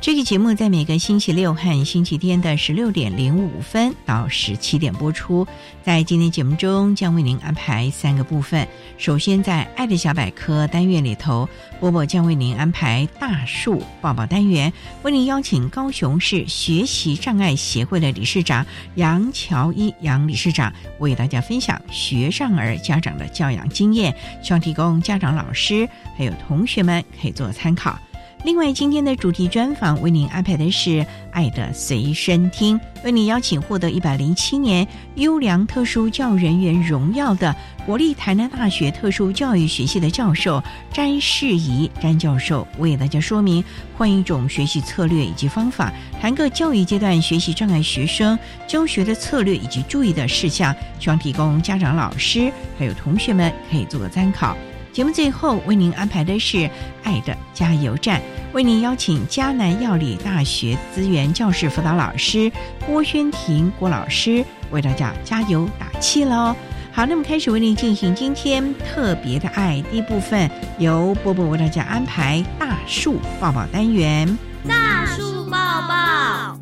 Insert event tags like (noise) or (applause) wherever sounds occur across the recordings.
这个节目在每个星期六和星期天的十六点零五分到十七点播出。在今天节目中，将为您安排三个部分。首先，在“爱的小百科”单元里头，波波将为您安排大树抱抱单元，为您邀请高雄市学习障碍协会的理事长杨乔一杨理事长，为大家分享学障儿家长的教养经验，希望提供家长、老师还有同学们可以做参考。另外，今天的主题专访为您安排的是《爱的随身听》，为您邀请获得一百零七年优良特殊教育人员荣耀的国立台南大学特殊教育学系的教授詹世仪詹教授，为大家说明换一种学习策略以及方法，谈个教育阶段学习障碍学生教学的策略以及注意的事项，希望提供家长、老师还有同学们可以做个参考。节目最后为您安排的是《爱的加油站》，为您邀请迦南药理大学资源教室辅导老师郭轩婷郭老师为大家加油打气喽。好，那么开始为您进行今天特别的爱第一部分，由波波为大家安排大树抱抱单元。大树抱抱，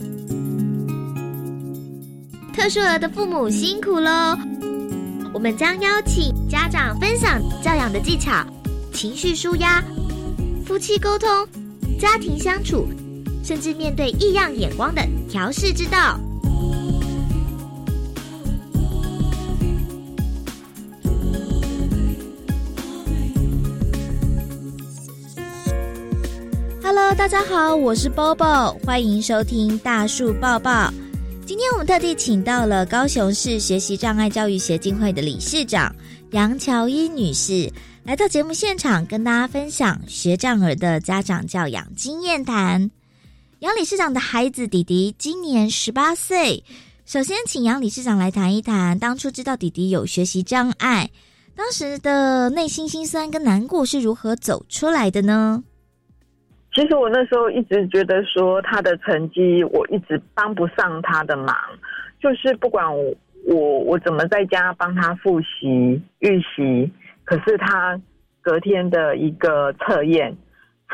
特殊儿的父母辛苦喽。我们将邀请家长分享教养的技巧、情绪舒压、夫妻沟通、家庭相处，甚至面对异样眼光的调试之道。Hello，大家好，我是 Bobo，欢迎收听大树抱抱。今天我们特地请到了高雄市学习障碍教育协进会的理事长杨乔伊女士，来到节目现场跟大家分享学障儿的家长教养经验谈。杨理事长的孩子弟弟今年十八岁，首先请杨理事长来谈一谈当初知道弟弟有学习障碍，当时的内心心酸跟难过是如何走出来的呢？其实我那时候一直觉得说他的成绩我一直帮不上他的忙，就是不管我我我怎么在家帮他复习预习，可是他隔天的一个测验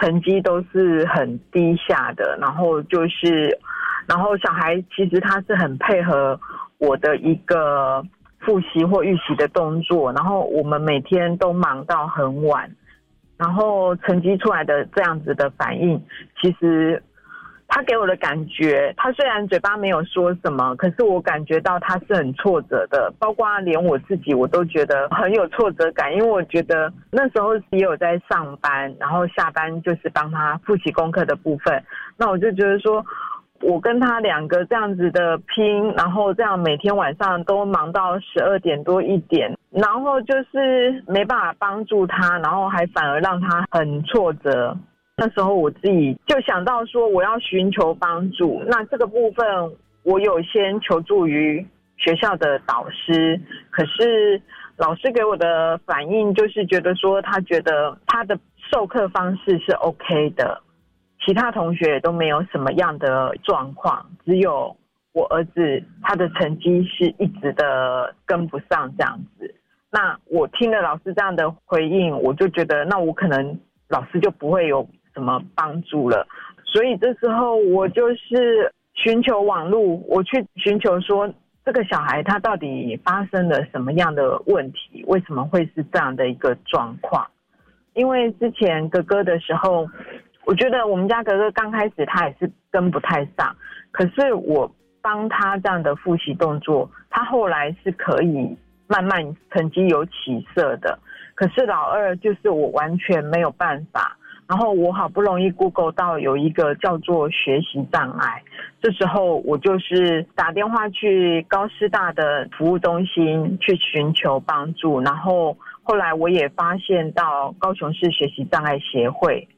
成绩都是很低下的，然后就是然后小孩其实他是很配合我的一个复习或预习的动作，然后我们每天都忙到很晚。然后成绩出来的这样子的反应，其实他给我的感觉，他虽然嘴巴没有说什么，可是我感觉到他是很挫折的，包括连我自己我都觉得很有挫折感，因为我觉得那时候也有在上班，然后下班就是帮他复习功课的部分，那我就觉得说。我跟他两个这样子的拼，然后这样每天晚上都忙到十二点多一点，然后就是没办法帮助他，然后还反而让他很挫折。那时候我自己就想到说，我要寻求帮助。那这个部分我有先求助于学校的导师，可是老师给我的反应就是觉得说，他觉得他的授课方式是 OK 的。其他同学都没有什么样的状况，只有我儿子他的成绩是一直的跟不上这样子。那我听了老师这样的回应，我就觉得那我可能老师就不会有什么帮助了。所以这时候我就是寻求网络，我去寻求说这个小孩他到底发生了什么样的问题，为什么会是这样的一个状况？因为之前哥哥的时候，我觉得我们家哥哥刚开始他也是跟不太上，可是我帮他这样的复习动作，他后来是可以慢慢成绩有起色的。可是老二就是我完全没有办法。然后我好不容易 Google 到有一个叫做学习障碍，这时候我就是打电话去高师大的服务中心去寻求帮助，然后后来我也发现到高雄市学习障碍协会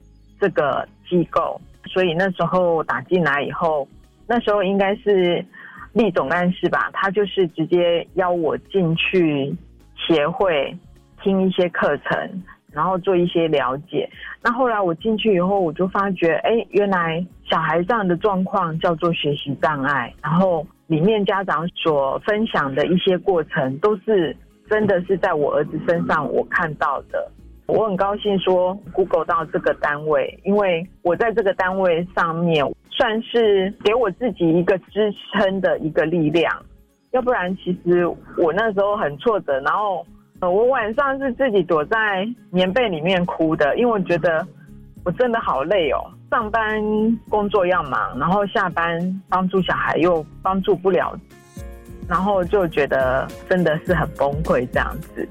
这个机构，所以那时候打进来以后，那时候应该是厉总干事吧，他就是直接邀我进去协会听一些课程。然后做一些了解。那后来我进去以后，我就发觉，哎，原来小孩这样的状况叫做学习障碍。然后里面家长所分享的一些过程，都是真的是在我儿子身上我看到的。我很高兴说 Google 到这个单位，因为我在这个单位上面算是给我自己一个支撑的一个力量。要不然，其实我那时候很挫折，然后。我晚上是自己躲在棉被里面哭的，因为我觉得我真的好累哦，上班工作要忙，然后下班帮助小孩又帮助不了，然后就觉得真的是很崩溃这样子。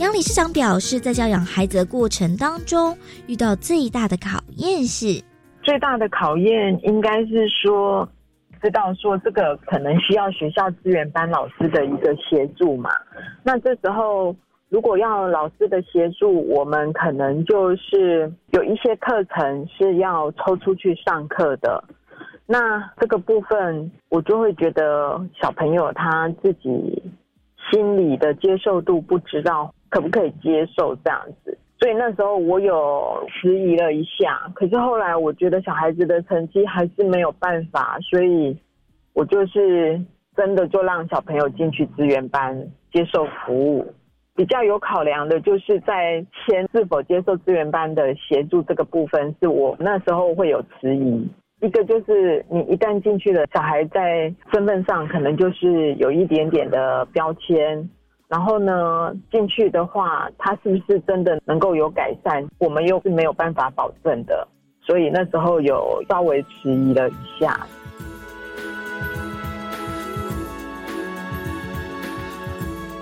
杨理事长表示，在教养孩子的过程当中，遇到最大的考验是，最大的考验应该是说。知道说这个可能需要学校资源班老师的一个协助嘛？那这时候如果要老师的协助，我们可能就是有一些课程是要抽出去上课的。那这个部分我就会觉得小朋友他自己心里的接受度不知道可不可以接受这样子。所以那时候我有迟疑了一下，可是后来我觉得小孩子的成绩还是没有办法，所以我就是真的就让小朋友进去资源班接受服务。比较有考量的就是在签是否接受资源班的协助这个部分，是我那时候会有迟疑。一个就是你一旦进去了，小孩在身份上可能就是有一点点的标签。然后呢，进去的话，他是不是真的能够有改善？我们又是没有办法保证的，所以那时候有稍微迟疑了一下。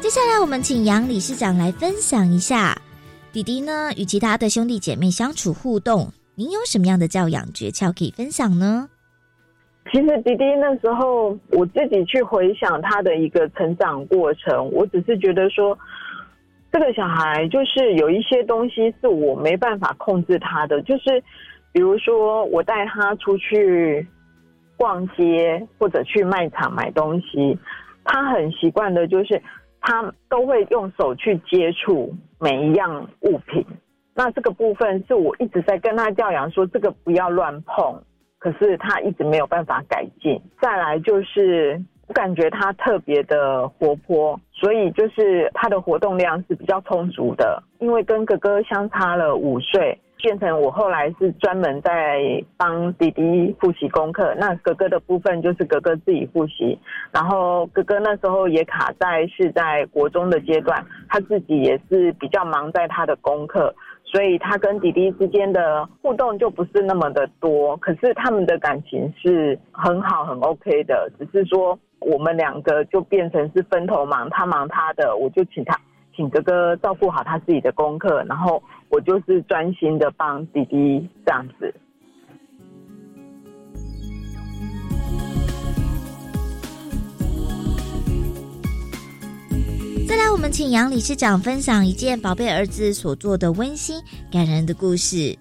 接下来，我们请杨理事长来分享一下弟弟呢与其他的兄弟姐妹相处互动，您有什么样的教养诀窍可以分享呢？其实迪迪那时候，我自己去回想他的一个成长过程，我只是觉得说，这个小孩就是有一些东西是我没办法控制他的，就是比如说我带他出去逛街或者去卖场买东西，他很习惯的就是他都会用手去接触每一样物品，那这个部分是我一直在跟他教养说，这个不要乱碰。可是他一直没有办法改进。再来就是，我感觉他特别的活泼，所以就是他的活动量是比较充足的。因为跟哥哥相差了五岁，变成我后来是专门在帮弟弟复习功课。那哥哥的部分就是哥哥自己复习，然后哥哥那时候也卡在是在国中的阶段，他自己也是比较忙在他的功课。所以他跟弟弟之间的互动就不是那么的多，可是他们的感情是很好很 OK 的，只是说我们两个就变成是分头忙，他忙他的，我就请他请哥哥照顾好他自己的功课，然后我就是专心的帮弟弟这样子。再来，我们请杨理事长分享一件宝贝儿子所做的温馨感人的故事。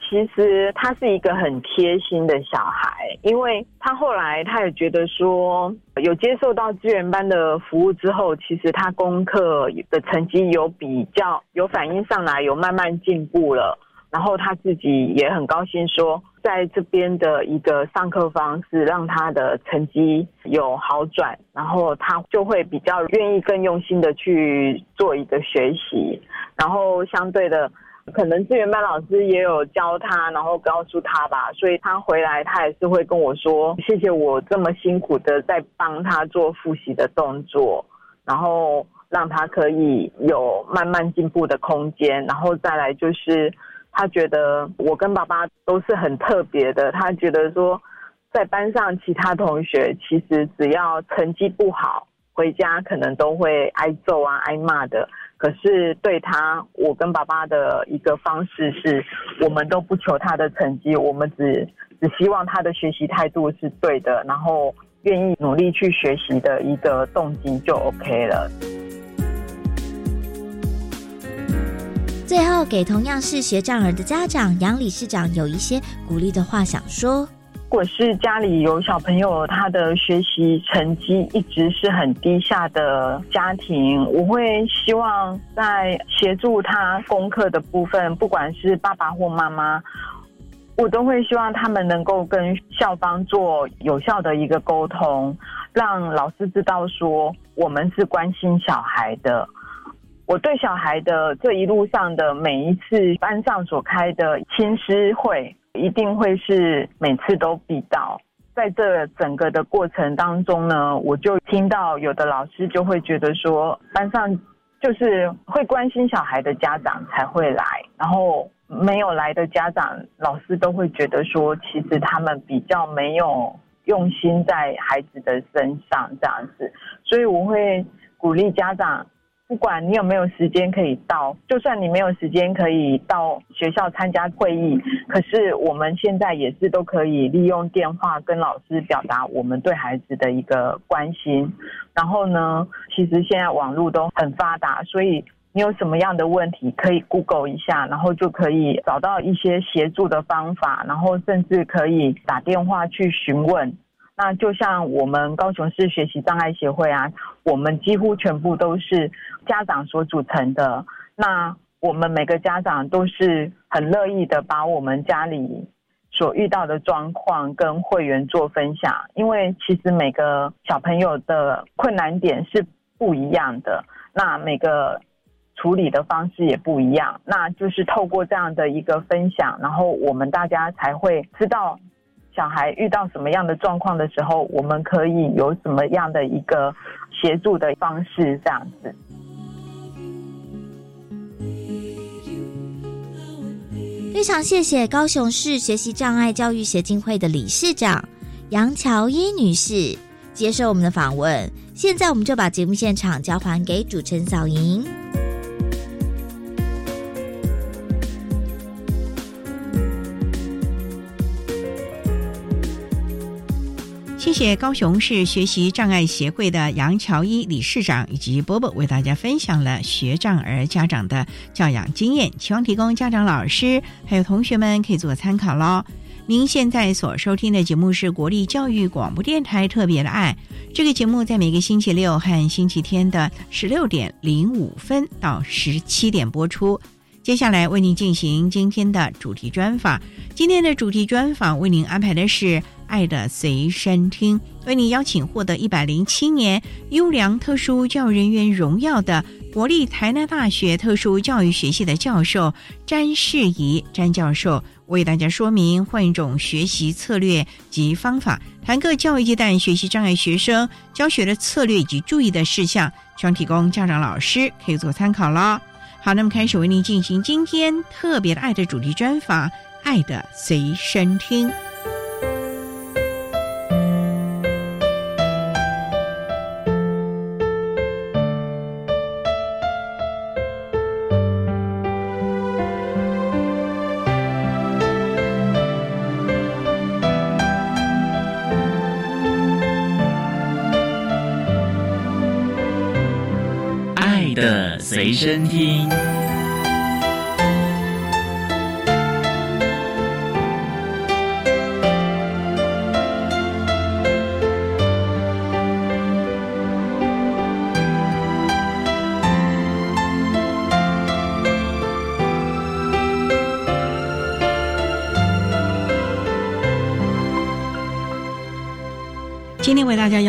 其实他是一个很贴心的小孩，因为他后来他也觉得说，有接受到资源班的服务之后，其实他功课的成绩有比较有反应上来，有慢慢进步了。然后他自己也很高兴说，在这边的一个上课方式，让他的成绩有好转，然后他就会比较愿意更用心的去做一个学习，然后相对的，可能资源班老师也有教他，然后告诉他吧，所以他回来他也是会跟我说，谢谢我这么辛苦的在帮他做复习的动作，然后让他可以有慢慢进步的空间，然后再来就是。他觉得我跟爸爸都是很特别的。他觉得说，在班上其他同学其实只要成绩不好，回家可能都会挨揍啊、挨骂的。可是对他，我跟爸爸的一个方式是，我们都不求他的成绩，我们只只希望他的学习态度是对的，然后愿意努力去学习的一个动机就 OK 了。最后，给同样是学障儿的家长杨理事长有一些鼓励的话想说：如果是家里有小朋友，他的学习成绩一直是很低下的家庭，我会希望在协助他功课的部分，不管是爸爸或妈妈，我都会希望他们能够跟校方做有效的一个沟通，让老师知道说我们是关心小孩的。我对小孩的这一路上的每一次班上所开的亲师会，一定会是每次都必到。在这整个的过程当中呢，我就听到有的老师就会觉得说，班上就是会关心小孩的家长才会来，然后没有来的家长，老师都会觉得说，其实他们比较没有用心在孩子的身上这样子，所以我会鼓励家长。不管你有没有时间可以到，就算你没有时间可以到学校参加会议，可是我们现在也是都可以利用电话跟老师表达我们对孩子的一个关心。然后呢，其实现在网络都很发达，所以你有什么样的问题可以 Google 一下，然后就可以找到一些协助的方法，然后甚至可以打电话去询问。那就像我们高雄市学习障碍协会啊，我们几乎全部都是家长所组成的。那我们每个家长都是很乐意的，把我们家里所遇到的状况跟会员做分享。因为其实每个小朋友的困难点是不一样的，那每个处理的方式也不一样。那就是透过这样的一个分享，然后我们大家才会知道。小孩遇到什么样的状况的时候，我们可以有什么样的一个协助的方式？这样子。非常谢谢高雄市学习障碍教育协进会的理事长杨乔伊女士接受我们的访问。现在，我们就把节目现场交还给主持人小莹。谢谢高雄市学习障碍协会的杨乔伊理事长以及波波为大家分享了学障儿家长的教养经验，希望提供家长、老师还有同学们可以做参考喽。您现在所收听的节目是国立教育广播电台特别的爱，这个节目在每个星期六和星期天的十六点零五分到十七点播出。接下来为您进行今天的主题专访，今天的主题专访为您安排的是。爱的随身听，为你邀请获得一百零七年优良特殊教育人员荣耀的国立台南大学特殊教育学系的教授詹世仪詹教授，为大家说明换一种学习策略及方法，谈各教育阶段学习障碍学生教学的策略以及注意的事项，希望提供家长老师可以做参考了。好，那么开始为您进行今天特别的爱的主题专访，爱的随身听。随身听。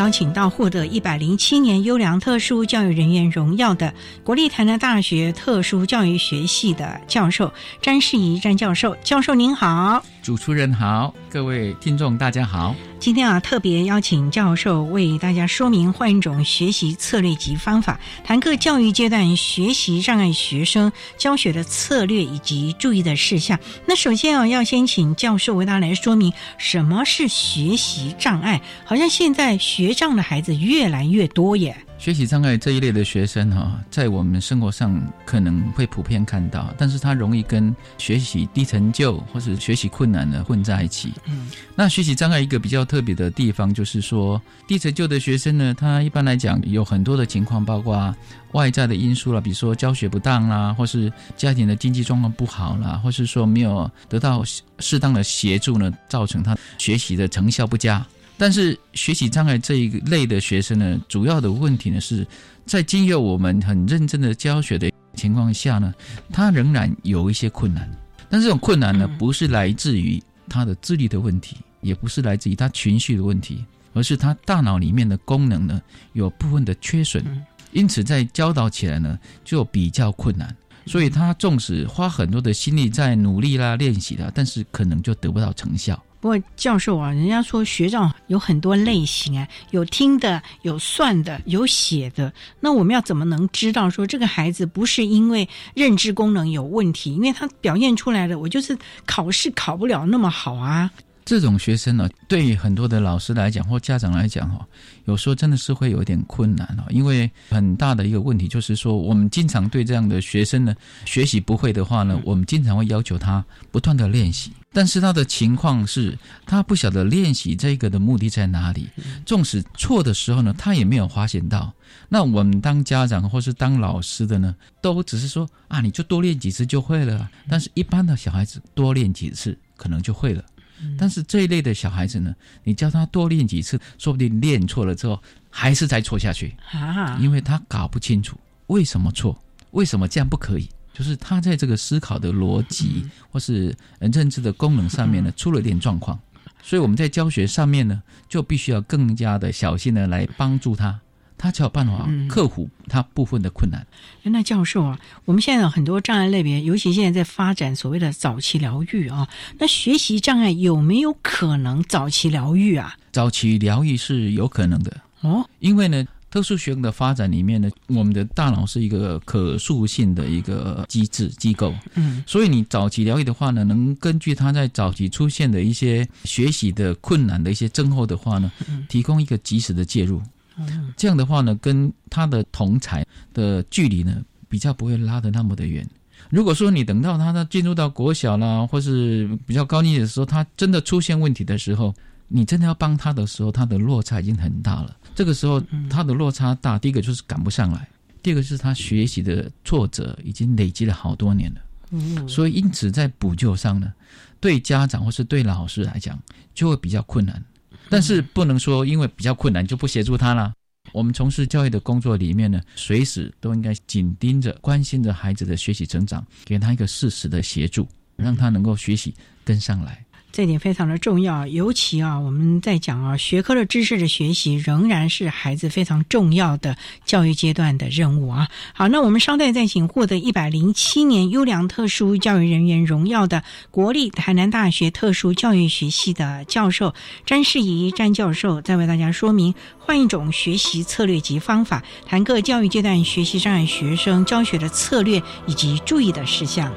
邀请到获得一百零七年优良特殊教育人员荣耀的国立台南大学特殊教育学系的教授詹世仪詹教授，教授您好，主持人好，各位听众大家好。今天啊，特别邀请教授为大家说明换一种学习策略及方法，谈课教育阶段学习障碍学生教学的策略以及注意的事项。那首先啊，要先请教授为大家来说明什么是学习障碍，好像现在学障的孩子越来越多耶。学习障碍这一类的学生哈，在我们生活上可能会普遍看到，但是他容易跟学习低成就或是学习困难的混在一起。嗯，那学习障碍一个比较特别的地方就是说，低成就的学生呢，他一般来讲有很多的情况，包括外在的因素啦，比如说教学不当啦，或是家庭的经济状况不好啦，或是说没有得到适当的协助呢，造成他学习的成效不佳。但是学习障碍这一类的学生呢，主要的问题呢是在经由我们很认真的教学的情况下呢，他仍然有一些困难。但这种困难呢，不是来自于他的智力的问题，也不是来自于他情绪的问题，而是他大脑里面的功能呢有部分的缺损，因此在教导起来呢就比较困难。所以他纵使花很多的心力在努力啦、练习啦，但是可能就得不到成效。不过教授啊，人家说学障有很多类型啊，有听的，有算的，有写的。那我们要怎么能知道说这个孩子不是因为认知功能有问题，因为他表现出来的我就是考试考不了那么好啊？这种学生呢，对很多的老师来讲或家长来讲哈，有时候真的是会有一点困难哦。因为很大的一个问题就是说，我们经常对这样的学生呢，学习不会的话呢，我们经常会要求他不断的练习。但是他的情况是，他不晓得练习这个的目的在哪里。纵使错的时候呢，他也没有发现到。那我们当家长或是当老师的呢，都只是说啊，你就多练几次就会了。但是一般的小孩子多练几次可能就会了。但是这一类的小孩子呢，你教他多练几次，说不定练错了之后还是再错下去啊，因为他搞不清楚为什么错，为什么这样不可以，就是他在这个思考的逻辑或是认知的功能上面呢出了点状况，所以我们在教学上面呢就必须要更加的小心的来帮助他。他才有办法克服他部分的困难。那教授啊，我们现在有很多障碍类别，尤其现在在发展所谓的早期疗愈啊。那学习障碍有没有可能早期疗愈啊？早期疗愈是有可能的哦，因为呢，特殊学生的发展里面呢，我们的大脑是一个可塑性的一个机制机构，嗯，所以你早期疗愈的话呢，能根据他在早期出现的一些学习的困难的一些症候的话呢，提供一个及时的介入。这样的话呢，跟他的同才的距离呢，比较不会拉得那么的远。如果说你等到他呢进入到国小啦，或是比较高年级的时候，他真的出现问题的时候，你真的要帮他的时候，他的落差已经很大了。这个时候他的落差大，第一个就是赶不上来，第二个是他学习的挫折已经累积了好多年了。嗯，所以因此在补救上呢，对家长或是对老师来讲，就会比较困难。但是不能说因为比较困难就不协助他了。我们从事教育的工作里面呢，随时都应该紧盯着、关心着孩子的学习成长，给他一个适时的协助，让他能够学习跟上来。这点非常的重要，尤其啊，我们在讲啊，学科的知识的学习仍然是孩子非常重要的教育阶段的任务啊。好，那我们稍待再请获得一百零七年优良特殊教育人员荣耀的国立台南大学特殊教育学系的教授詹世仪詹教授，再为大家说明换一种学习策略及方法，谈各教育阶段学习障碍学生教学的策略以及注意的事项。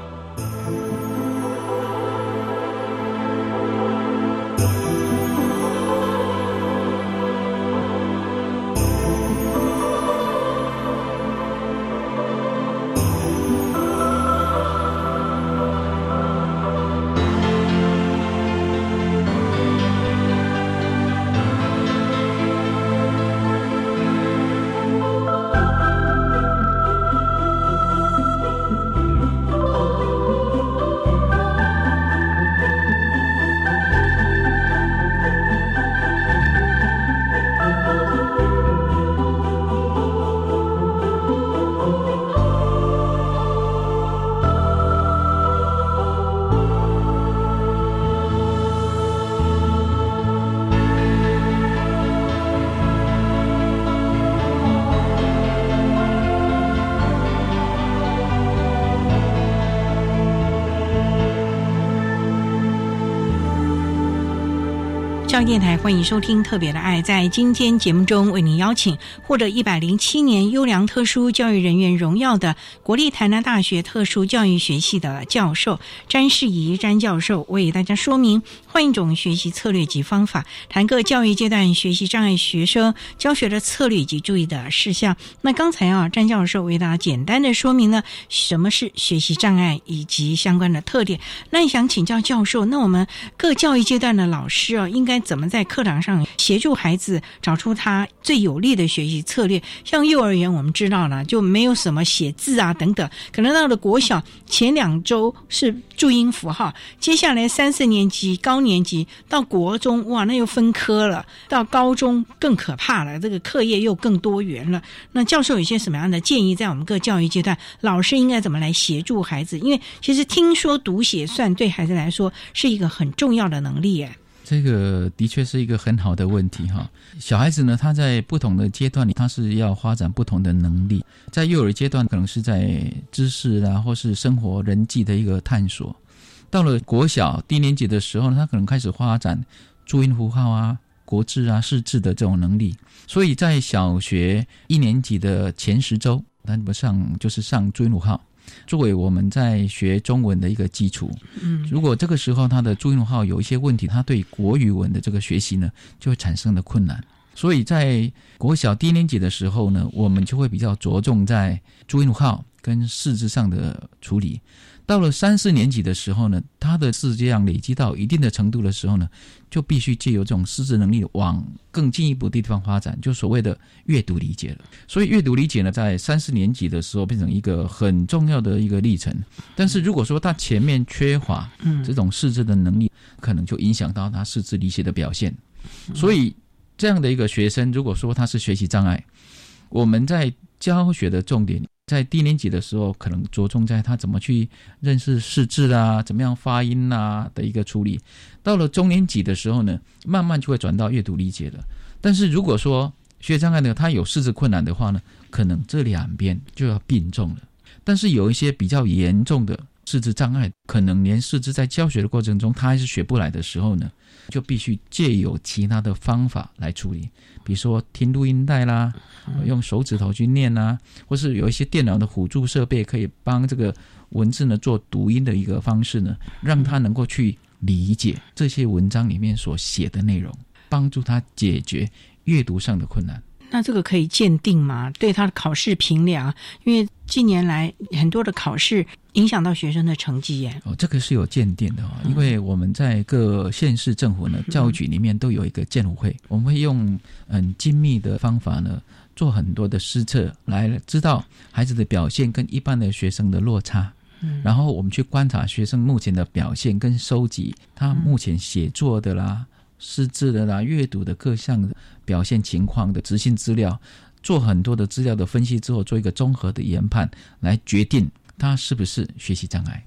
上电台，欢迎收听《特别的爱》。在今天节目中，为您邀请获得一百零七年优良特殊教育人员荣耀的国立台南大学特殊教育学系的教授詹世仪詹教授，为大家说明换一种学习策略及方法，谈各教育阶段学习障碍学生教学的策略以及注意的事项。那刚才啊，詹教授为大家简单的说明了什么是学习障碍以及相关的特点。那想请教教授，那我们各教育阶段的老师啊，应该怎么在课堂上协助孩子找出他最有利的学习策略？像幼儿园，我们知道了就没有什么写字啊等等，可能到了国小前两周是注音符号，接下来三四年级、高年级到国中，哇，那又分科了；到高中更可怕了，这个课业又更多元了。那教授有些什么样的建议，在我们各教育阶段，老师应该怎么来协助孩子？因为其实听说读写算对孩子来说是一个很重要的能力，耶。这个的确是一个很好的问题哈。小孩子呢，他在不同的阶段里，他是要发展不同的能力。在幼儿阶段，可能是在知识啊，或是生活人际的一个探索；到了国小低年级的时候呢，他可能开始发展注音符号啊、国字啊、识字的这种能力。所以在小学一年级的前十周，那不上就是上注音符号。作为我们在学中文的一个基础，嗯，如果这个时候他的注音号有一些问题，他对国语文的这个学习呢，就会产生的困难。所以在国小低年级的时候呢，我们就会比较着重在注音号跟四字上的处理。到了三四年级的时候呢，他的字这样累积到一定的程度的时候呢，就必须借由这种识字能力往更进一步的地方发展，就所谓的阅读理解了。所以阅读理解呢，在三四年级的时候变成一个很重要的一个历程。但是如果说他前面缺乏这种识字的能力，可能就影响到他识字理解的表现。所以这样的一个学生，如果说他是学习障碍，我们在教学的重点。在低年级的时候，可能着重在他怎么去认识识字啊，怎么样发音啦的一个处理。到了中年级的时候呢，慢慢就会转到阅读理解了。但是如果说学障碍呢，他有识字困难的话呢，可能这两边就要并重了。但是有一些比较严重的识字障碍，可能连四肢在教学的过程中他还是学不来的时候呢。就必须借有其他的方法来处理，比如说听录音带啦，用手指头去念啦，或是有一些电脑的辅助设备可以帮这个文字呢做读音的一个方式呢，让他能够去理解这些文章里面所写的内容，帮助他解决阅读上的困难。那这个可以鉴定吗？对他的考试评量，因为近年来很多的考试影响到学生的成绩耶。哦，这个是有鉴定的哦，因为我们在各县市政府呢，教育局里面都有一个鉴辅会，我们会用很精密的方法呢，做很多的施测，来知道孩子的表现跟一般的学生的落差。嗯，然后我们去观察学生目前的表现，跟收集他目前写作的啦。识字的啦，阅读的各项表现情况的执行资料，做很多的资料的分析之后，做一个综合的研判，来决定他是不是学习障碍。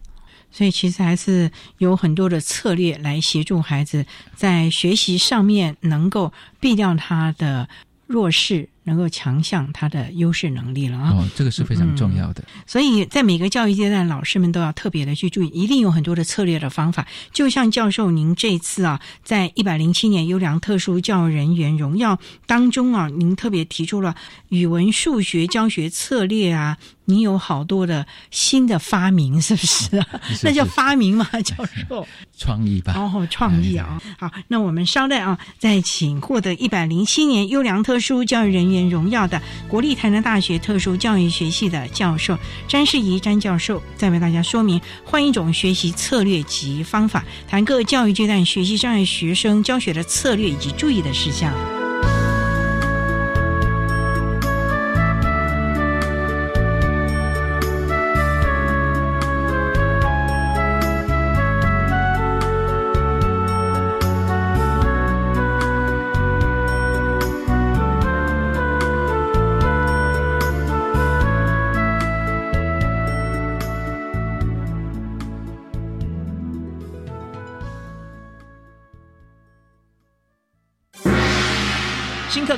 所以其实还是有很多的策略来协助孩子在学习上面能够避掉他的弱势。能够强项他的优势能力了啊！哦，这个是非常重要的。所以在每个教育阶段，老师们都要特别的去注意，一定有很多的策略的方法。就像教授您这次啊，在一百零七年优良特殊教育人员荣耀当中啊，您特别提出了语文、数学教学策略啊，您有好多的新的发明，是不是啊？那叫发明嘛，教授？创意吧。哦，创意啊！好，那我们稍待啊，再请获得一百零七年优良特殊教育人年。荣耀的国立台南大学特殊教育学系的教授詹世仪詹教授，再为大家说明换一种学习策略及方法，谈各教育阶段学习障碍学生教学的策略以及注意的事项。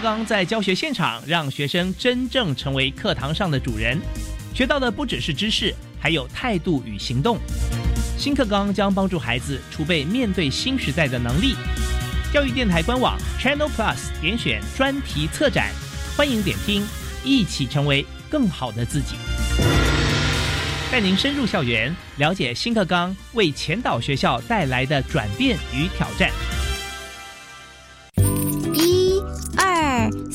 刚在教学现场，让学生真正成为课堂上的主人，学到的不只是知识，还有态度与行动。新课纲将帮助孩子储备面对新时代的能力。教育电台官网 Channel Plus 点选专题策展，欢迎点听，一起成为更好的自己。带您深入校园，了解新课纲为前导学校带来的转变与挑战。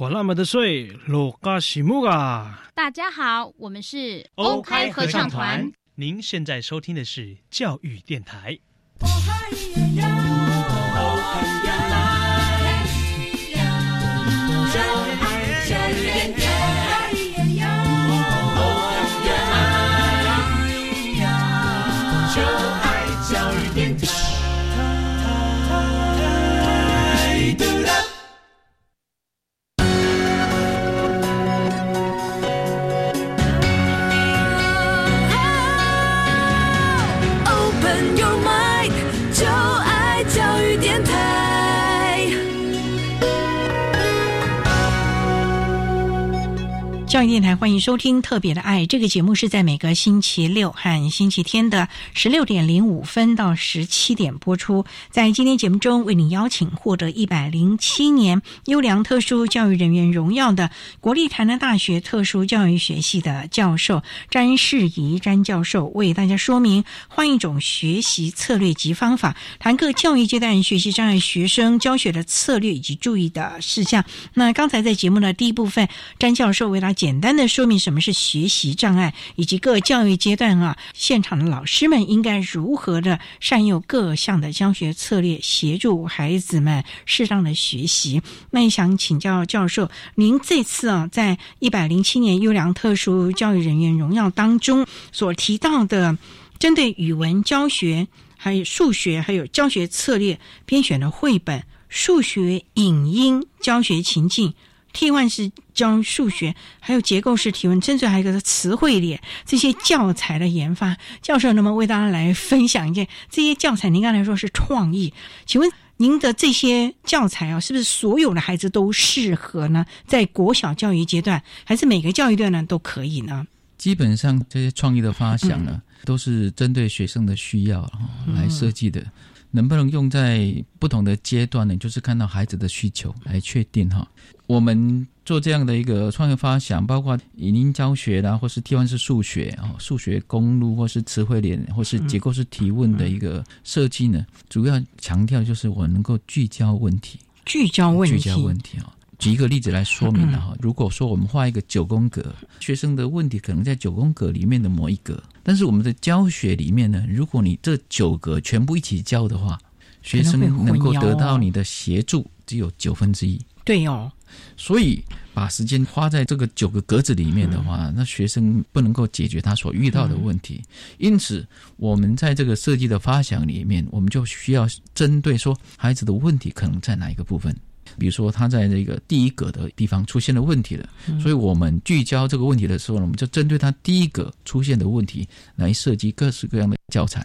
管那么的水，罗嘎西木啊！大家好，我们是欧开合唱团。您现在收听的是教育电台。教育电台欢迎收听《特别的爱》这个节目，是在每个星期六和星期天的十六点零五分到十七点播出。在今天节目中，为你邀请获得一百零七年优良特殊教育人员荣耀的国立台南大学特殊教育学系的教授詹世仪詹教授，为大家说明换一种学习策略及方法，谈各教育阶段学习障碍学生教学的策略以及注意的事项。那刚才在节目的第一部分，詹教授为大家解。简单的说明什么是学习障碍，以及各教育阶段啊，现场的老师们应该如何的善用各项的教学策略，协助孩子们适当的学习。那也想请教教授，您这次啊，在一百零七年优良特殊教育人员荣耀当中所提到的，针对语文教学、还有数学、还有教学策略编选的绘本、数学影音教学情境。替换式教数学，还有结构式提问，甚至还有一个词汇列这些教材的研发，教授能不能为大家来分享一件这些教材？您刚才说是创意，请问您的这些教材啊，是不是所有的孩子都适合呢？在国小教育阶段，还是每个教育段呢都可以呢？基本上这些创意的发想呢，都是针对学生的需要来设计的。能不能用在不同的阶段呢？就是看到孩子的需求来确定哈。我们做这样的一个创业发想，包括语音教学啦，或是替换式数学啊，数学公路，或是词汇链，或是结构式提问的一个设计呢，主要强调就是我能够聚焦问题，聚焦问题，聚焦问题啊。举一个例子来说明了哈，如果说我们画一个九宫格，学生的问题可能在九宫格里面的某一格，但是我们的教学里面呢，如果你这九格全部一起教的话，学生能够得到你的协助只有九分之一。对哦，所以把时间花在这个九个格子里面的话，那学生不能够解决他所遇到的问题。因此，我们在这个设计的发想里面，我们就需要针对说孩子的问题可能在哪一个部分。比如说，他在这个第一格的地方出现了问题了，所以我们聚焦这个问题的时候呢，我们就针对他第一格出现的问题来设计各式各样的教材。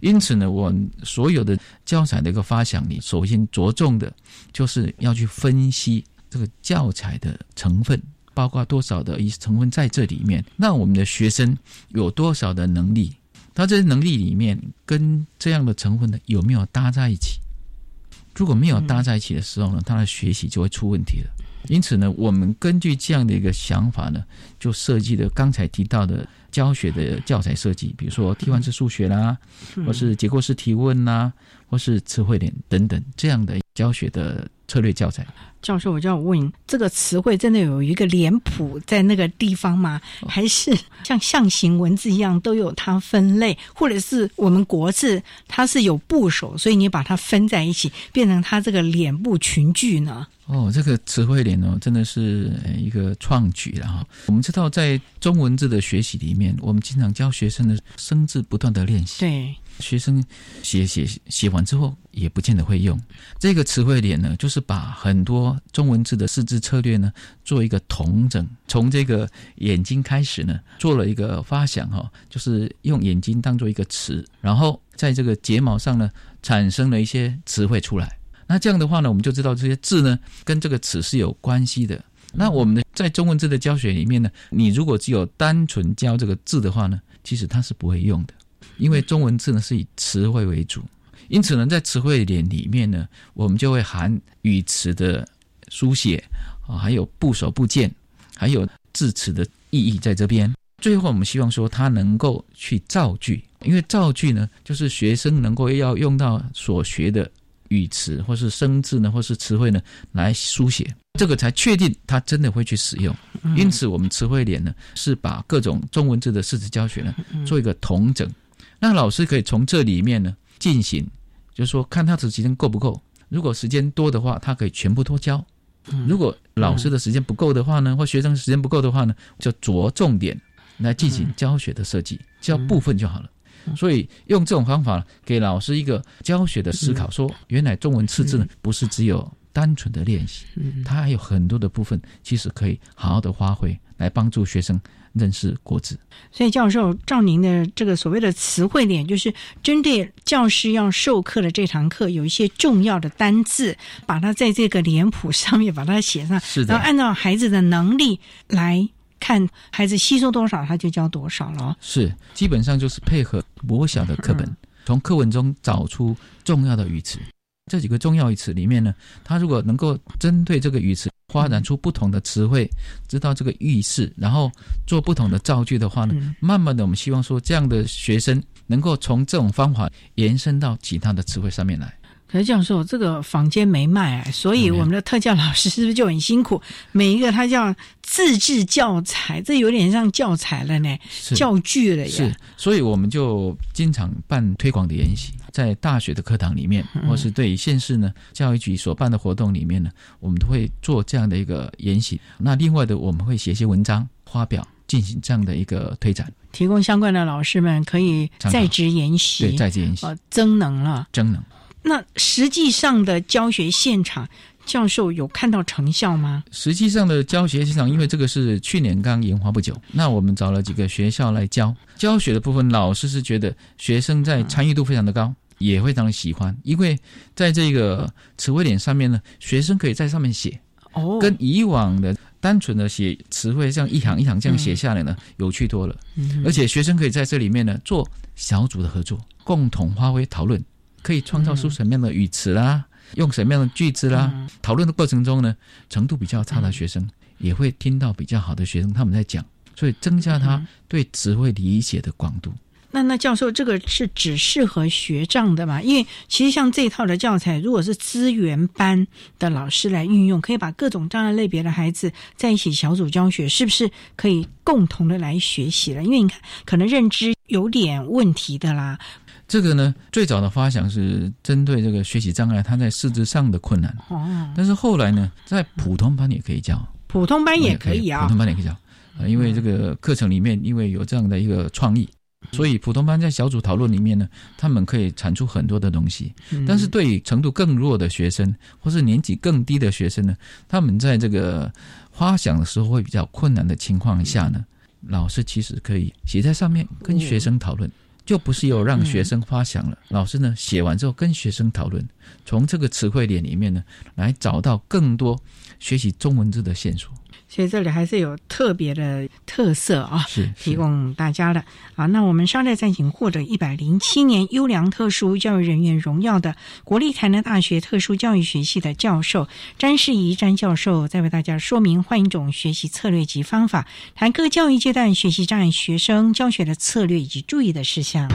因此呢，我所有的教材的一个发想里，首先着重的就是要去分析这个教材的成分，包括多少的一些成分在这里面，那我们的学生有多少的能力，他这些能力里面跟这样的成分呢有没有搭在一起？如果没有搭在一起的时候呢，他的学习就会出问题了。因此呢，我们根据这样的一个想法呢，就设计了刚才提到的教学的教材设计，比如说替换式数学啦，或是结构式提问啦，或是词汇点等等这样的教学的策略教材。教授，我就要问，这个词汇真的有一个脸谱在那个地方吗？还是像象形文字一样都有它分类，或者是我们国字它是有部首，所以你把它分在一起，变成它这个脸部群聚呢？哦，这个词汇点哦，真的是一个创举了哈。我们知道，在中文字的学习里面，我们经常教学生的生字不断的练习。对。学生写写写完之后，也不见得会用这个词汇点呢。就是把很多中文字的识字策略呢，做一个统整。从这个眼睛开始呢，做了一个发想哈，就是用眼睛当做一个词，然后在这个睫毛上呢，产生了一些词汇出来。那这样的话呢，我们就知道这些字呢，跟这个词是有关系的。那我们的在中文字的教学里面呢，你如果只有单纯教这个字的话呢，其实它是不会用的。因为中文字呢是以词汇为主，因此呢，在词汇点里面呢，我们就会含语词的书写啊，还有部首部件，还有字词的意义在这边。最后，我们希望说，它能够去造句，因为造句呢，就是学生能够要用到所学的语词或是生字呢，或是词汇呢来书写，这个才确定他真的会去使用。因此，我们词汇点呢是把各种中文字的识字教学呢做一个统整。那老师可以从这里面呢进行，就是说看他的时间够不够。如果时间多的话，他可以全部都教；如果老师的时间不够的话呢，或学生时间不够的话呢，就着重点来进行教学的设计，教部分就好了。所以用这种方法给老师一个教学的思考，说原来中文识字呢不是只有单纯的练习，它还有很多的部分其实可以好好的发挥来帮助学生。认识国字，所以教授照您的这个所谓的词汇点，就是针对教师要授课的这堂课，有一些重要的单字，把它在这个脸谱上面把它写上，是的，然后按照孩子的能力来看，孩子吸收多少，他就教多少了。是，基本上就是配合我小的课本，从课文中找出重要的语词。这几个重要语词里面呢，他如果能够针对这个语词发展出不同的词汇，知道这个意思，然后做不同的造句的话呢，慢慢的，我们希望说这样的学生能够从这种方法延伸到其他的词汇上面来。可是教授，这个房间没卖，所以我们的特教老师是不是就很辛苦？每一个他叫自制教材，这有点像教材了呢，教具了呀。是，所以我们就经常办推广的研习，在大学的课堂里面，或是对县市呢教育局所办的活动里面呢，我们都会做这样的一个研习。那另外的，我们会写一些文章发表，进行这样的一个推展，提供相关的老师们可以在职研习，对，在职研习，增能了，增能。那实际上的教学现场，教授有看到成效吗？实际上的教学现场，因为这个是去年刚研发不久，那我们找了几个学校来教教学的部分，老师是觉得学生在参与度非常的高，也非常的喜欢，因为在这个词汇点上面呢，学生可以在上面写，哦，跟以往的单纯的写词汇这样一行一行这样写下来呢，有趣多了，而且学生可以在这里面呢做小组的合作，共同发挥讨论。可以创造出什么样的语词啦，用什么样的句子啦？讨论的过程中呢，程度比较差的学生也会听到比较好的学生他们在讲，所以增加他对词汇理解的广度。那那教授，这个是只适合学障的吗？因为其实像这套的教材，如果是资源班的老师来运用，可以把各种障碍类别的孩子在一起小组教学，是不是可以共同的来学习了？因为你看，可能认知有点问题的啦。这个呢，最早的发想是针对这个学习障碍，他在四肢上的困难。哦。但是后来呢，在普通班也可以教。普通班也可以啊。普通班也可以教啊，因为这个课程里面因为有这样的一个创意，所以普通班在小组讨论里面呢，他们可以产出很多的东西。但是对于程度更弱的学生，或是年纪更低的学生呢，他们在这个发想的时候会比较困难的情况下呢，老师其实可以写在上面跟学生讨论。就不是有让学生发想了，老师呢写完之后跟学生讨论，从这个词汇点里面呢来找到更多学习中文字的线索。所以这里还是有特别的特色啊，是提供大家的啊。那我们稍待再请获得一百零七年优良特殊教育人员荣耀的国立台南大学特殊教育学系的教授詹世仪詹教授，再为大家说明换一种学习策略及方法，谈各教育阶段学习障碍学生教学的策略以及注意的事项。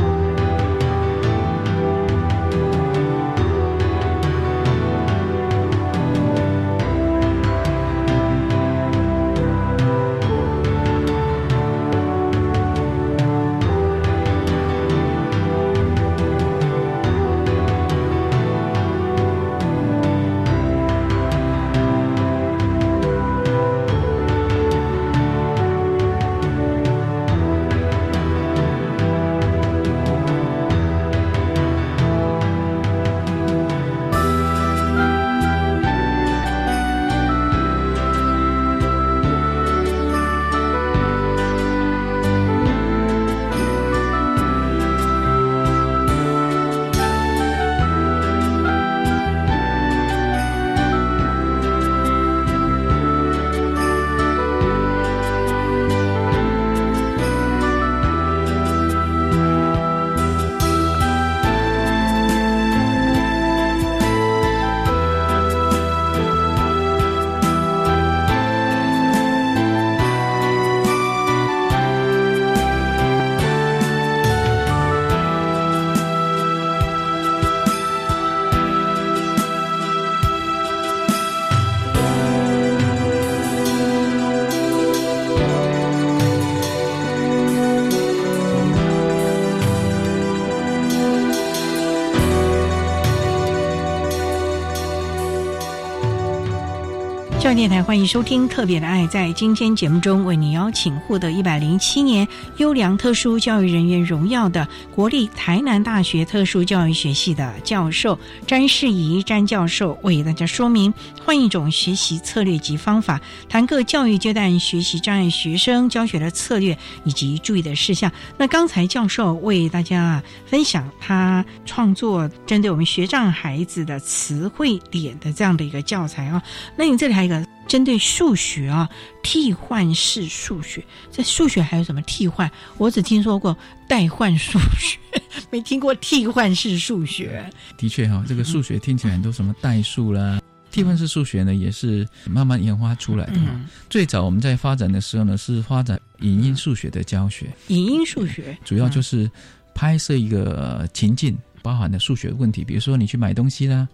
电台欢迎收听《特别的爱》。在今天节目中，为你邀请获得一百零七年优良特殊教育人员荣耀的国立台南大学特殊教育学系的教授詹世仪詹教授，为大家说明换一种学习策略及方法，谈各教育阶段学习障碍学生教学的策略以及注意的事项。那刚才教授为大家分享他创作针对我们学障孩子的词汇点的这样的一个教材啊。那你这里还有一个。针对数学啊，替换式数学，在数学还有什么替换？我只听说过代换数学，(laughs) 没听过替换式数学。的确哈，这个数学听起来很多什么代数啦，替换式数学呢，也是慢慢研发出来的。最早我们在发展的时候呢，是发展影音数学的教学。影音数学主要就是拍摄一个情境。包含的数学问题，比如说你去买东西啦，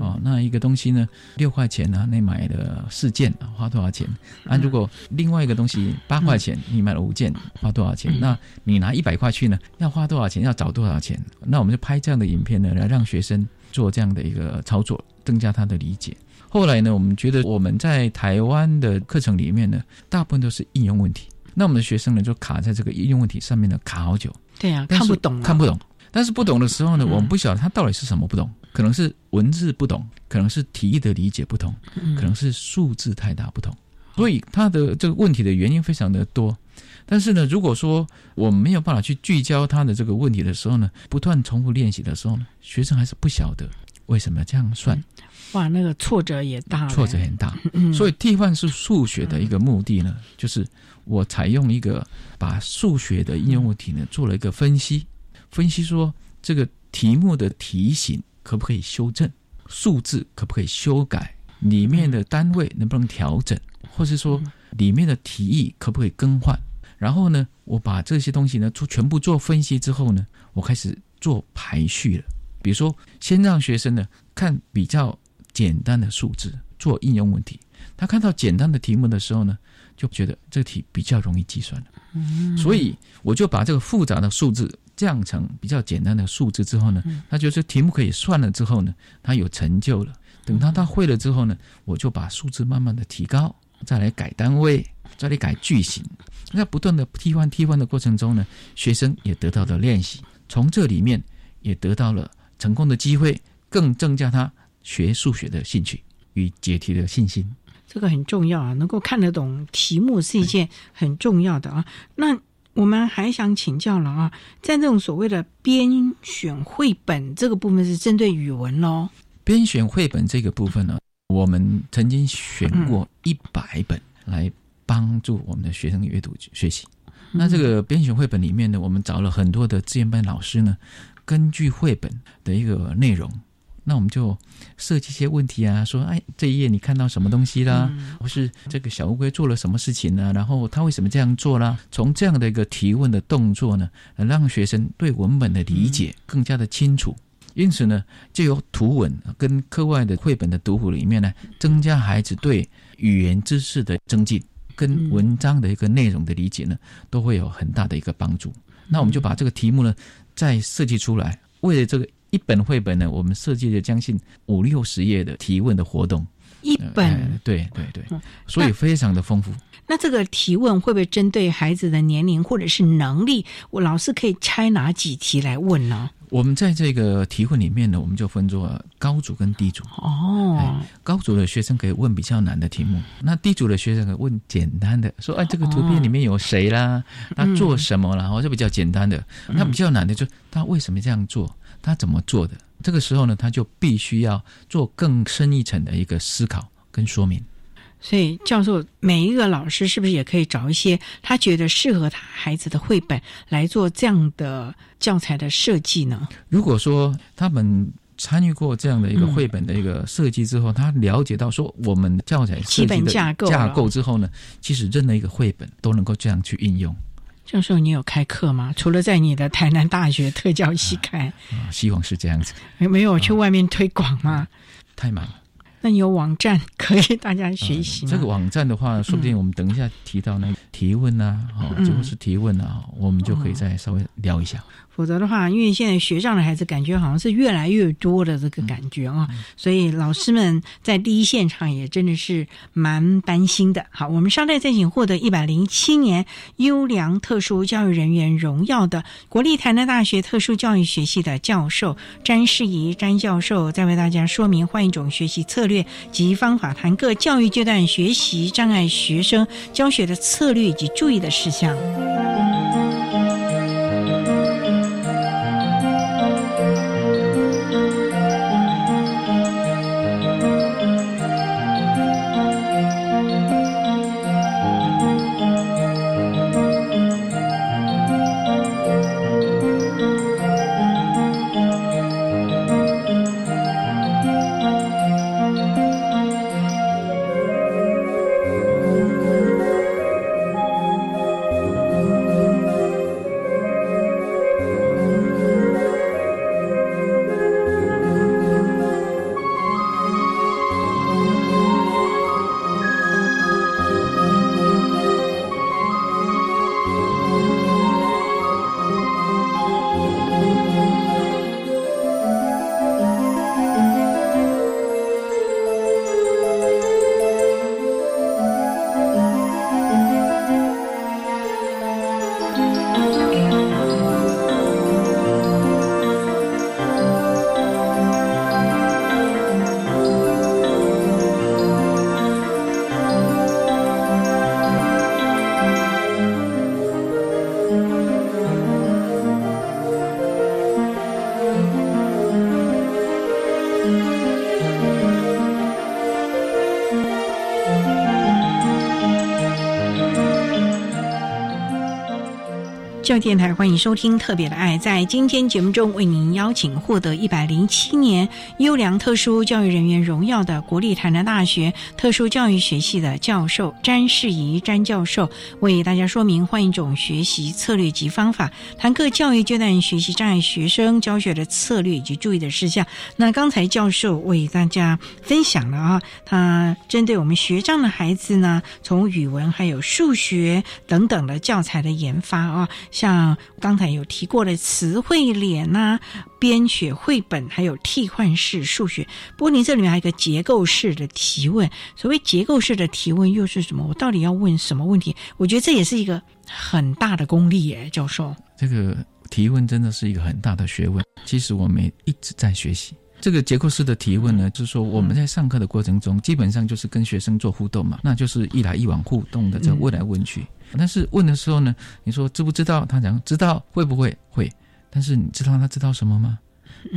哦，那一个东西呢六块钱呢，你买了四件，花多少钱？啊，如果另外一个东西八块钱，你买了五件，花多少钱？那你拿一百块去呢，要花多少钱？要找多少钱？那我们就拍这样的影片呢，来让学生做这样的一个操作，增加他的理解。后来呢，我们觉得我们在台湾的课程里面呢，大部分都是应用问题，那我们的学生呢就卡在这个应用问题上面呢，卡好久。对呀，看不懂，看不懂。但是不懂的时候呢，我们不晓得它到底是什么不懂，可能是文字不懂，可能是题意的理解不同，可能是数字太大不同，所以它的这个问题的原因非常的多。但是呢，如果说我们没有办法去聚焦他的这个问题的时候呢，不断重复练习的时候呢，学生还是不晓得为什么要这样算。哇，那个挫折也大，挫折很大。所以替换是数学的一个目的呢，就是我采用一个把数学的应用问题呢做了一个分析。分析说，这个题目的题型可不可以修正，数字可不可以修改，里面的单位能不能调整，或是说里面的题意可不可以更换？然后呢，我把这些东西呢做全部做分析之后呢，我开始做排序了。比如说，先让学生呢看比较简单的数字做应用问题，他看到简单的题目的时候呢，就觉得这个题比较容易计算了。所以我就把这个复杂的数字。降成比较简单的数字之后呢，他觉得题目可以算了之后呢，他有成就了。等到他会了之后呢，我就把数字慢慢的提高，再来改单位，再来改句型。那不断的替换替换的过程中呢，学生也得到了练习，从这里面也得到了成功的机会，更增加他学数学的兴趣与解题的信心。这个很重要啊，能够看得懂题目是一件很重要的啊。那我们还想请教了啊，在这种所谓的编选绘本这个部分是针对语文喽？编选绘本这个部分呢，我们曾经选过一百本，来帮助我们的学生阅读学习。那这个编选绘本里面呢，我们找了很多的志愿班老师呢，根据绘本的一个内容，那我们就设计一些问题啊，说，哎，这一页你看到什么东西啦？或是这个小乌龟做了什么事情呢？然后它为什么这样做啦？从这样的一个提问的动作呢，让学生对文本的理解更加的清楚。因此呢，就由图文跟课外的绘本的读谱里面呢，增加孩子对语言知识的增进。跟文章的一个内容的理解呢，都会有很大的一个帮助。那我们就把这个题目呢，再设计出来。为了这个一本绘本呢，我们设计了将近五六十页的提问的活动。一本，对对对，所以非常的丰富。那这个提问会不会针对孩子的年龄或者是能力？我老师可以拆哪几题来问呢？我们在这个提问里面呢，我们就分作高组跟低组。哦，高组的学生可以问比较难的题目，那低组的学生可以问简单的，说哎，这个图片里面有谁啦？他做什么啦？或者比较简单的。那比较难的就他为什么这样做？他怎么做的？这个时候呢，他就必须要做更深一层的一个思考跟说明。所以，教授每一个老师是不是也可以找一些他觉得适合他孩子的绘本来做这样的教材的设计呢？如果说他们参与过这样的一个绘本的一个设计之后，他了解到说我们教材基本架构架构之后呢，其实任何一个绘本都能够这样去应用。教授，你有开课吗？除了在你的台南大学 (laughs) 特教系开，啊希望是这样子。没有去外面推广吗？太忙了。那你有网站可以大家学习吗？这个网站的话，说不定我们等一下提到那个提问啊，哦，如果是提问啊，我们就可以再稍微聊一下。否则的话，因为现在学上的孩子感觉好像是越来越多的这个感觉啊，所以老师们在第一现场也真的是蛮担心的。好，我们稍待再请获得一百零七年优良特殊教育人员荣耀的国立台南大学特殊教育学系的教授詹世仪詹教授，再为大家说明换一种学习策略及方法，谈各教育阶段学习障碍学生教学的策略以及注意的事项。教育电台欢迎收听《特别的爱》。在今天节目中，为您邀请获得一百零七年优良特殊教育人员荣耀的国立台南大学特殊教育学系的教授詹世仪詹教授，为大家说明换一种学习策略及方法，谈各教育阶段学习障碍学生教学的策略以及注意的事项。那刚才教授为大家分享了啊，他针对我们学障的孩子呢，从语文还有数学等等的教材的研发啊，像。啊，刚才有提过的词汇脸呐，编写绘本，还有替换式数学。不过您这里面还有一个结构式的提问。所谓结构式的提问又是什么？我到底要问什么问题？我觉得这也是一个很大的功力耶，教授。这个提问真的是一个很大的学问。其实我们一直在学习这个结构式的提问呢，就是说我们在上课的过程中，基本上就是跟学生做互动嘛，那就是一来一往互动的，这问来问去。但是问的时候呢，你说知不知道？他讲知道，会不会会？但是你知道他知道什么吗？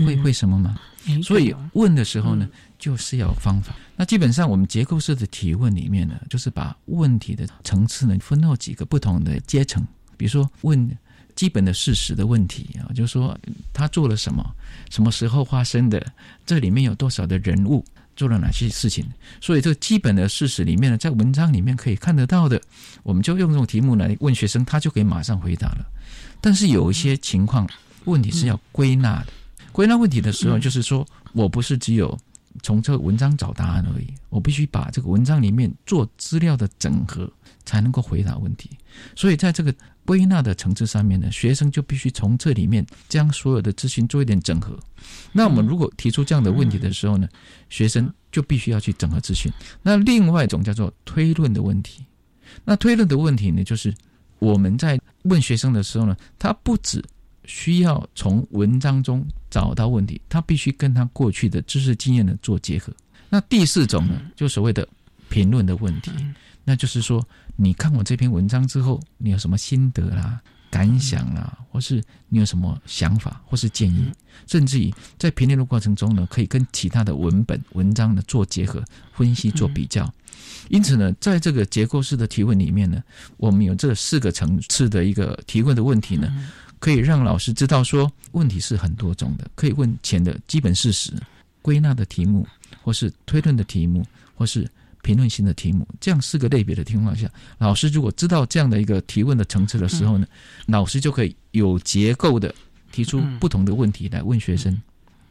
会会什么吗？所以问的时候呢，就是要方法。那基本上我们结构式的提问里面呢，就是把问题的层次呢分到几个不同的阶层，比如说问基本的事实的问题啊，就是说他做了什么，什么时候发生的，这里面有多少的人物。做了哪些事情？所以这个基本的事实里面呢，在文章里面可以看得到的，我们就用这种题目来问学生，他就可以马上回答了。但是有一些情况，问题是要归纳的。归纳问题的时候，就是说我不是只有从这个文章找答案而已，我必须把这个文章里面做资料的整合，才能够回答问题。所以在这个归纳的层次上面呢，学生就必须从这里面将所有的资讯做一点整合。那我们如果提出这样的问题的时候呢，学生就必须要去整合资讯。那另外一种叫做推论的问题，那推论的问题呢，就是我们在问学生的时候呢，他不只需要从文章中找到问题，他必须跟他过去的知识经验呢做结合。那第四种呢，就所谓的评论的问题，那就是说，你看我这篇文章之后，你有什么心得啦？感想啊，或是你有什么想法，或是建议，甚至于在评论的过程中呢，可以跟其他的文本文章呢做结合分析、做比较。因此呢，在这个结构式的提问里面呢，我们有这四个层次的一个提问的问题呢，可以让老师知道说，问题是很多种的，可以问前的基本事实、归纳的题目，或是推论的题目，或是。评论性的题目，这样四个类别的情况下，老师如果知道这样的一个提问的层次的时候呢，老师就可以有结构的提出不同的问题来问学生，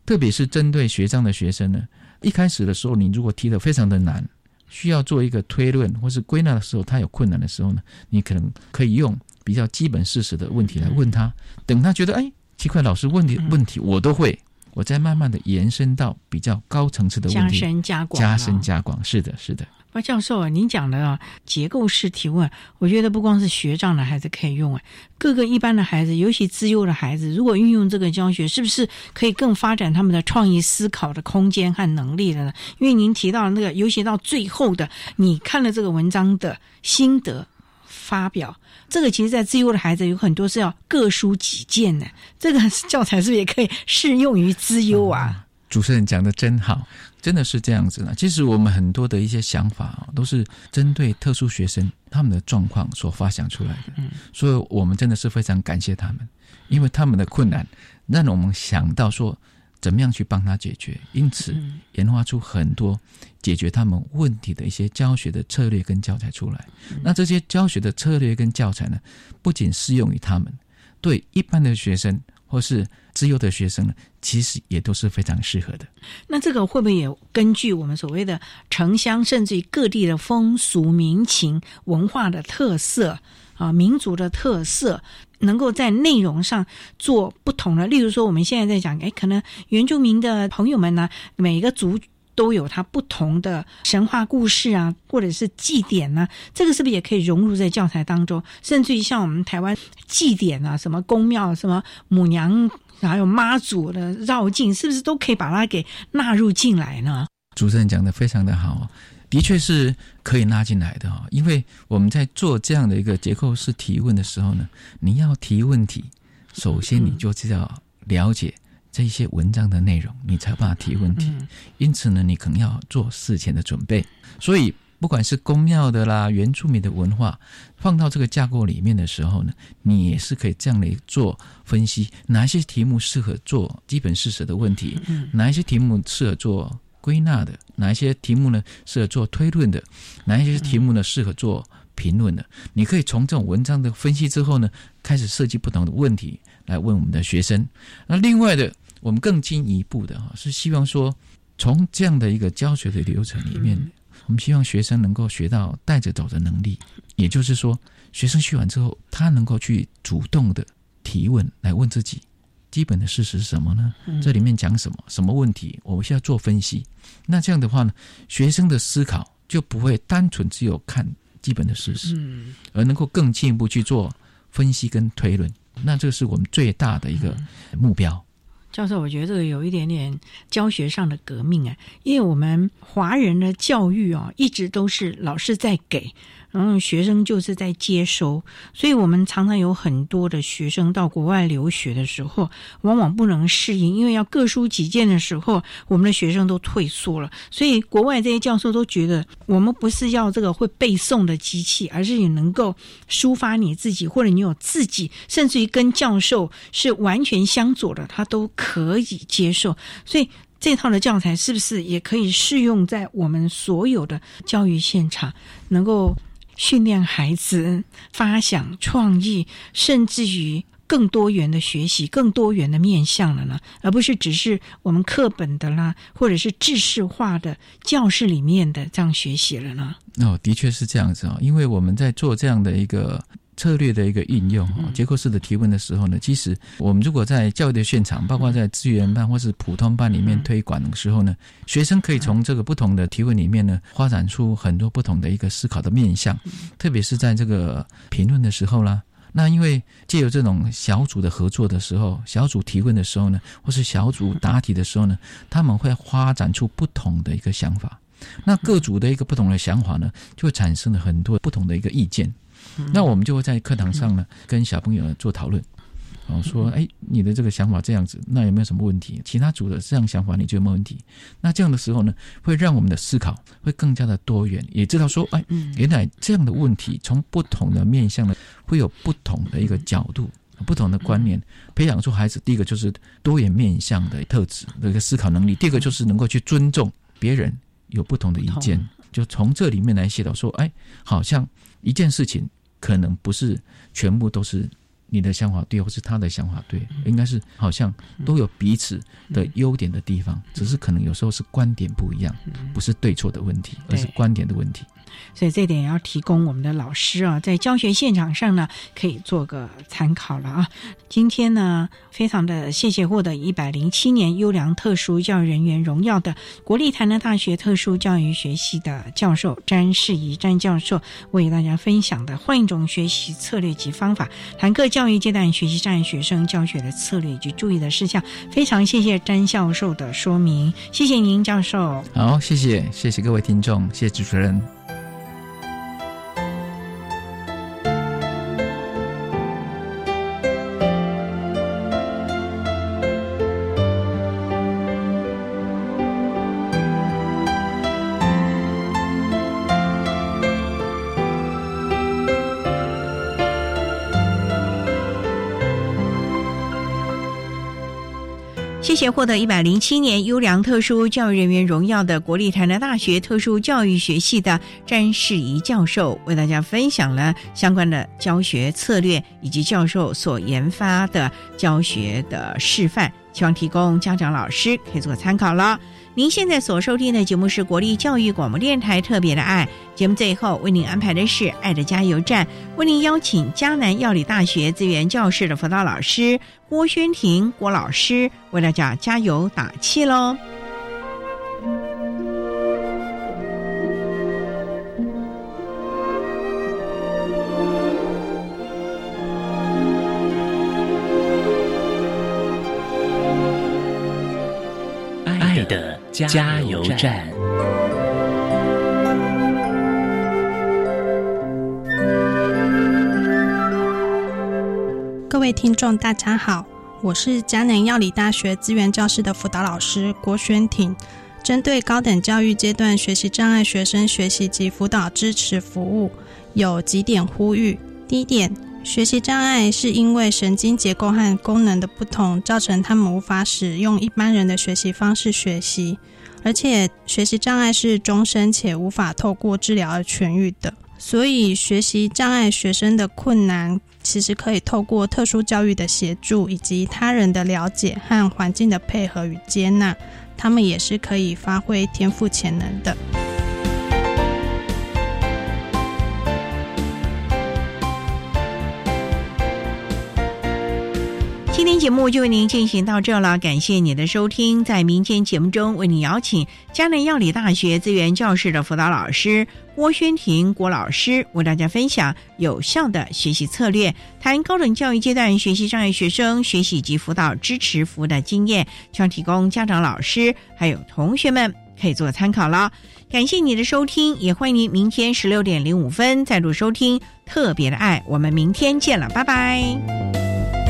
特别是针对学障的学生呢，一开始的时候你如果提的非常的难，需要做一个推论或是归纳的时候，他有困难的时候呢，你可能可以用比较基本事实的问题来问他，等他觉得哎奇怪，老师问的问题我都会。我再慢慢的延伸到比较高层次的问题，加深加广，加深加广，是的，是的。那教授啊，您讲的啊，结构式提问，我觉得不光是学障的孩子可以用，啊，各个一般的孩子，尤其自幼的孩子，如果运用这个教学，是不是可以更发展他们的创意思考的空间和能力了呢？因为您提到那个，尤其到最后的，你看了这个文章的心得。发表这个，其实，在自优的孩子有很多是要各抒己见的。这个教材是不是也可以适用于自优啊？主持人讲的真好，真的是这样子呢。其实我们很多的一些想法啊，都是针对特殊学生他们的状况所发想出来的。嗯，所以我们真的是非常感谢他们，因为他们的困难让我们想到说。怎么样去帮他解决？因此研发出很多解决他们问题的一些教学的策略跟教材出来。那这些教学的策略跟教材呢，不仅适用于他们，对一般的学生或是自由的学生呢，其实也都是非常适合的。那这个会不会也根据我们所谓的城乡，甚至于各地的风俗民情、文化的特色啊，民族的特色？能够在内容上做不同的，例如说，我们现在在讲，哎，可能原住民的朋友们呢，每一个族都有它不同的神话故事啊，或者是祭典呢，这个是不是也可以融入在教材当中？甚至于像我们台湾祭典啊，什么宫庙、什么母娘，还有妈祖的绕境，是不是都可以把它给纳入进来呢？主持人讲的非常的好。的确是可以拉进来的哈，因为我们在做这样的一个结构式提问的时候呢，你要提问题，首先你就知道了解这些文章的内容，你才办法提问题。因此呢，你可能要做事前的准备。所以，不管是公庙的啦、原住民的文化，放到这个架构里面的时候呢，你也是可以这样来做分析：哪一些题目适合做基本事实的问题，哪一些题目适合做。归纳的哪一些题目呢？适合做推论的，哪一些题目呢？适合做评论的？你可以从这种文章的分析之后呢，开始设计不同的问题来问我们的学生。那另外的，我们更进一步的哈，是希望说，从这样的一个教学的流程里面，我们希望学生能够学到带着走的能力。也就是说，学生学完之后，他能够去主动的提问来问自己。基本的事实是什么呢？这里面讲什么？什么问题？我们需要做分析。那这样的话呢，学生的思考就不会单纯只有看基本的事实，而能够更进一步去做分析跟推论。那这个是我们最大的一个目标。教授，我觉得这个有一点点教学上的革命啊，因为我们华人的教育哦，一直都是老师在给。然后学生就是在接收，所以我们常常有很多的学生到国外留学的时候，往往不能适应，因为要各抒己见的时候，我们的学生都退缩了。所以国外这些教授都觉得，我们不是要这个会背诵的机器，而是你能够抒发你自己，或者你有自己，甚至于跟教授是完全相左的，他都可以接受。所以这套的教材是不是也可以适用在我们所有的教育现场，能够？训练孩子发想创意，甚至于更多元的学习、更多元的面向了呢，而不是只是我们课本的啦，或者是制式化的教室里面的这样学习了呢？哦，的确是这样子啊，因为我们在做这样的一个。策略的一个应用，结构式的提问的时候呢，其实我们如果在教育的现场，包括在资源班或是普通班里面推广的时候呢，学生可以从这个不同的提问里面呢，发展出很多不同的一个思考的面向。特别是在这个评论的时候啦，那因为借由这种小组的合作的时候，小组提问的时候呢，或是小组答题的时候呢，他们会发展出不同的一个想法。那各组的一个不同的想法呢，就会产生了很多不同的一个意见。那我们就会在课堂上呢，跟小朋友做讨论，哦，说，哎，你的这个想法这样子，那有没有什么问题？其他组的这样想法，你觉得没问题？那这样的时候呢，会让我们的思考会更加的多元，也知道说，哎，原来这样的问题从不同的面向呢，会有不同的一个角度、不同的观念，培养出孩子。第一个就是多元面向的特质的一个思考能力；第二个就是能够去尊重别人有不同的意见，就从这里面来写到说，哎，好像一件事情。可能不是全部都是你的想法对，或是他的想法对，应该是好像都有彼此的优点的地方，只是可能有时候是观点不一样，不是对错的问题，而是观点的问题。所以这点要提供我们的老师啊，在教学现场上呢，可以做个参考了啊。今天呢，非常的谢谢获得一百零七年优良特殊教育人员荣耀的国立台南大学特殊教育学系的教授詹世仪詹教授，为大家分享的换一种学习策略及方法，谈各教育阶段学习障碍学生教学的策略以及注意的事项。非常谢谢詹教授的说明，谢谢您教授。好，谢谢谢谢各位听众，谢谢主持人。获得一百零七年优良特殊教育人员荣耀的国立台南大学特殊教育学系的詹世仪教授，为大家分享了相关的教学策略以及教授所研发的教学的示范，希望提供家长老师可以做参考了。您现在所收听的节目是国立教育广播电台特别的爱节目，最后为您安排的是爱的加油站，为您邀请江南药理大学资源教室的辅导老师郭宣婷郭老师为大家加油打气喽。加油站。各位听众，大家好，我是嘉南药理大学资源教室的辅导老师郭宣婷。针对高等教育阶段学习障碍学生学习及辅导支持服务，有几点呼吁：第一点。学习障碍是因为神经结构和功能的不同，造成他们无法使用一般人的学习方式学习，而且学习障碍是终身且无法透过治疗而痊愈的。所以，学习障碍学生的困难，其实可以透过特殊教育的协助，以及他人的了解和环境的配合与接纳，他们也是可以发挥天赋潜能的。今天节目就为您进行到这了，感谢你的收听。在明天节目中，为您邀请江南药理大学资源教室的辅导老师郭宣婷郭老师，为大家分享有效的学习策略，谈高等教育阶段学习障碍学生学习及辅导支持服务的经验，希望提供家长、老师还有同学们可以做参考了。感谢你的收听，也欢迎您明天十六点零五分再度收听特别的爱。我们明天见了，拜拜。